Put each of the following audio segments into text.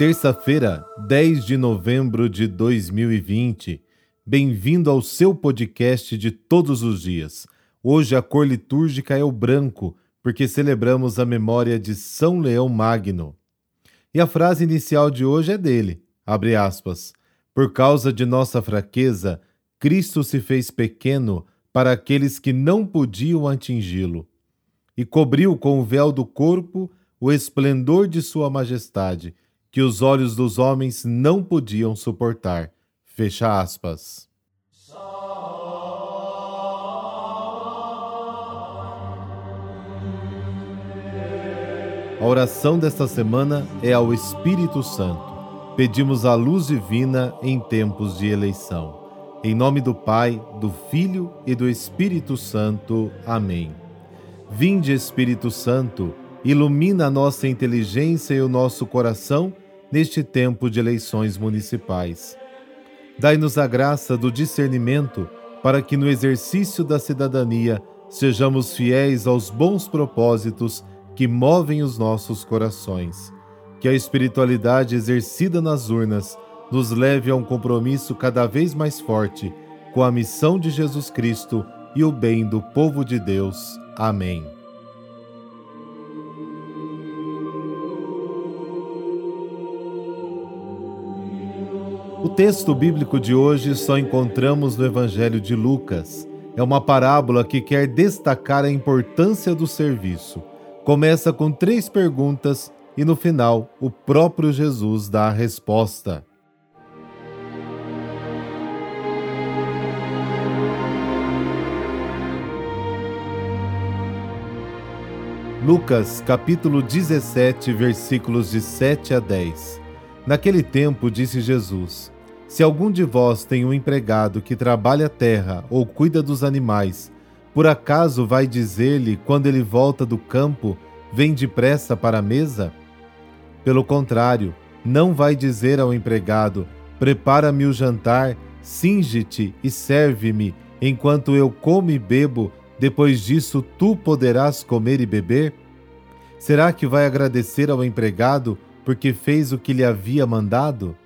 Terça-feira, 10 de novembro de 2020. Bem-vindo ao seu podcast de todos os dias. Hoje a cor litúrgica é o branco, porque celebramos a memória de São Leão Magno. E a frase inicial de hoje é dele, abre aspas, Por causa de nossa fraqueza, Cristo se fez pequeno para aqueles que não podiam atingi-lo, e cobriu com o véu do corpo o esplendor de sua majestade, que os olhos dos homens não podiam suportar. Fecha aspas. A oração desta semana é ao Espírito Santo. Pedimos a luz divina em tempos de eleição. Em nome do Pai, do Filho e do Espírito Santo. Amém. Vinde, Espírito Santo, ilumina a nossa inteligência e o nosso coração neste tempo de eleições municipais. Dai-nos a graça do discernimento para que no exercício da cidadania sejamos fiéis aos bons propósitos que movem os nossos corações. Que a espiritualidade exercida nas urnas nos leve a um compromisso cada vez mais forte com a missão de Jesus Cristo e o bem do povo de Deus. Amém. O texto bíblico de hoje só encontramos no Evangelho de Lucas. É uma parábola que quer destacar a importância do serviço. Começa com três perguntas e no final o próprio Jesus dá a resposta. Lucas capítulo 17, versículos de 7 a 10. Naquele tempo disse Jesus: Se algum de vós tem um empregado que trabalha a terra ou cuida dos animais, por acaso vai dizer-lhe quando ele volta do campo, vem depressa para a mesa? Pelo contrário, não vai dizer ao empregado: Prepara-me o jantar, singe-te e serve-me, enquanto eu como e bebo depois disso, tu poderás comer e beber? Será que vai agradecer ao empregado porque fez o que lhe havia mandado?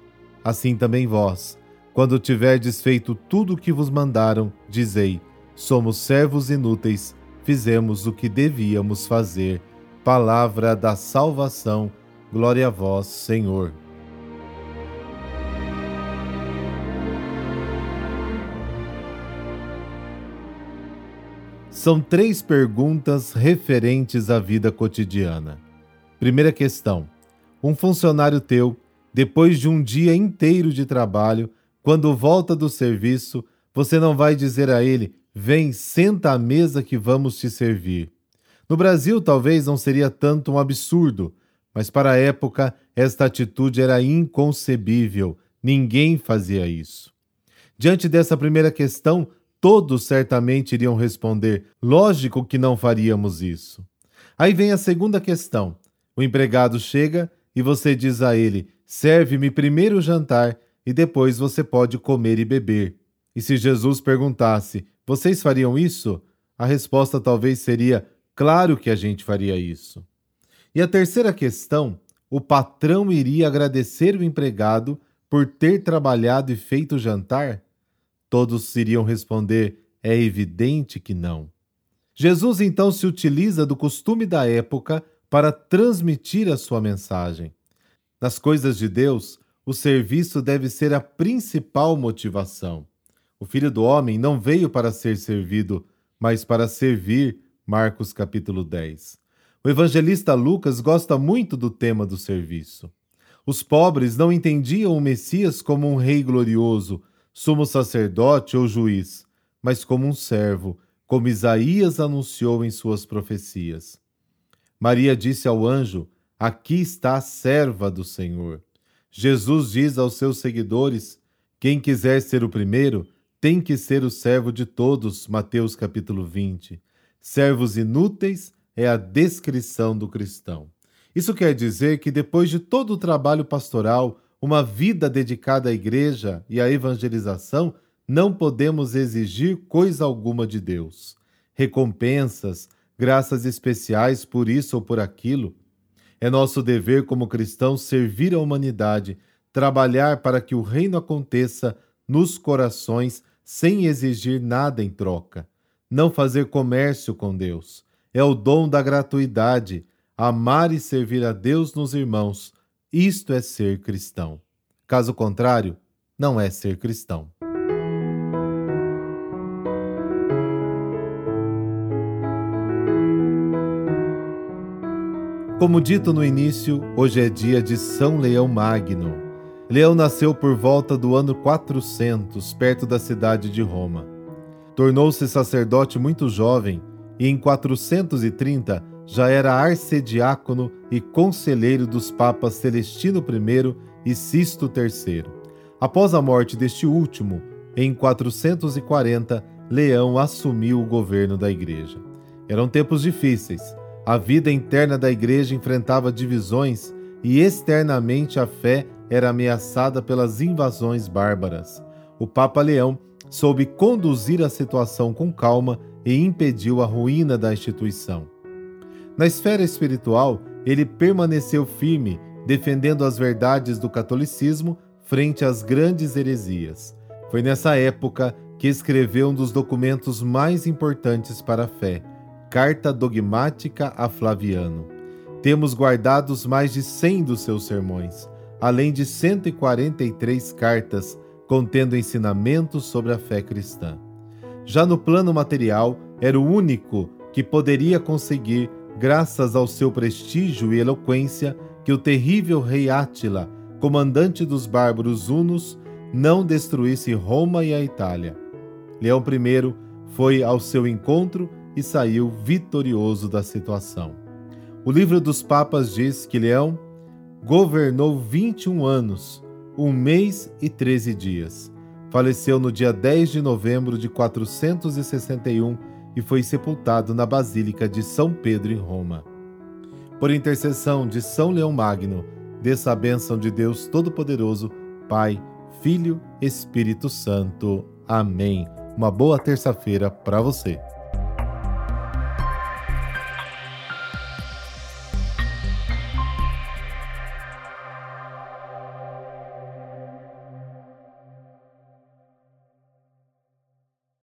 Assim também vós, quando tiverdes feito tudo o que vos mandaram, dizei: Somos servos inúteis, fizemos o que devíamos fazer. Palavra da salvação. Glória a vós, Senhor. São três perguntas referentes à vida cotidiana. Primeira questão: um funcionário teu, depois de um dia inteiro de trabalho, quando volta do serviço, você não vai dizer a ele: Vem, senta à mesa que vamos te servir. No Brasil, talvez não seria tanto um absurdo, mas para a época, esta atitude era inconcebível. Ninguém fazia isso. Diante dessa primeira questão, Todos certamente iriam responder: lógico que não faríamos isso. Aí vem a segunda questão. O empregado chega e você diz a ele: serve-me primeiro o jantar e depois você pode comer e beber. E se Jesus perguntasse: vocês fariam isso? A resposta talvez seria: claro que a gente faria isso. E a terceira questão: o patrão iria agradecer o empregado por ter trabalhado e feito o jantar? Todos iriam responder: é evidente que não. Jesus então se utiliza do costume da época para transmitir a sua mensagem. Nas coisas de Deus, o serviço deve ser a principal motivação. O Filho do Homem não veio para ser servido, mas para servir. Marcos capítulo 10. O evangelista Lucas gosta muito do tema do serviço. Os pobres não entendiam o Messias como um rei glorioso, sumo sacerdote ou juiz, mas como um servo, como Isaías anunciou em suas profecias. Maria disse ao anjo: Aqui está a serva do Senhor. Jesus diz aos seus seguidores: Quem quiser ser o primeiro, tem que ser o servo de todos. Mateus capítulo 20. Servos inúteis é a descrição do cristão. Isso quer dizer que depois de todo o trabalho pastoral, uma vida dedicada à igreja e à evangelização, não podemos exigir coisa alguma de Deus. Recompensas, graças especiais por isso ou por aquilo. É nosso dever como cristãos servir a humanidade, trabalhar para que o reino aconteça nos corações sem exigir nada em troca. Não fazer comércio com Deus. É o dom da gratuidade, amar e servir a Deus nos irmãos. Isto é ser cristão. Caso contrário, não é ser cristão. Como dito no início, hoje é dia de São Leão Magno. Leão nasceu por volta do ano 400, perto da cidade de Roma. Tornou-se sacerdote muito jovem e, em 430, já era arcediácono e conselheiro dos papas Celestino I e Sisto III. Após a morte deste último, em 440, Leão assumiu o governo da igreja. Eram tempos difíceis a vida interna da igreja enfrentava divisões e externamente a fé era ameaçada pelas invasões bárbaras. O Papa Leão soube conduzir a situação com calma e impediu a ruína da instituição. Na esfera espiritual, ele permaneceu firme, defendendo as verdades do catolicismo frente às grandes heresias. Foi nessa época que escreveu um dos documentos mais importantes para a fé, Carta Dogmática a Flaviano. Temos guardados mais de 100 dos seus sermões, além de 143 cartas contendo ensinamentos sobre a fé cristã. Já no plano material, era o único que poderia conseguir, graças ao seu prestígio e eloquência, que o terrível rei Átila, comandante dos bárbaros hunos, não destruísse Roma e a Itália. Leão I foi ao seu encontro e saiu vitorioso da situação. O livro dos Papas diz que Leão governou 21 anos, um mês e 13 dias. Faleceu no dia 10 de novembro de 461 e foi sepultado na Basílica de São Pedro, em Roma. Por intercessão de São Leão Magno, desça a bênção de Deus Todo-Poderoso, Pai, Filho, Espírito Santo. Amém. Uma boa terça-feira para você.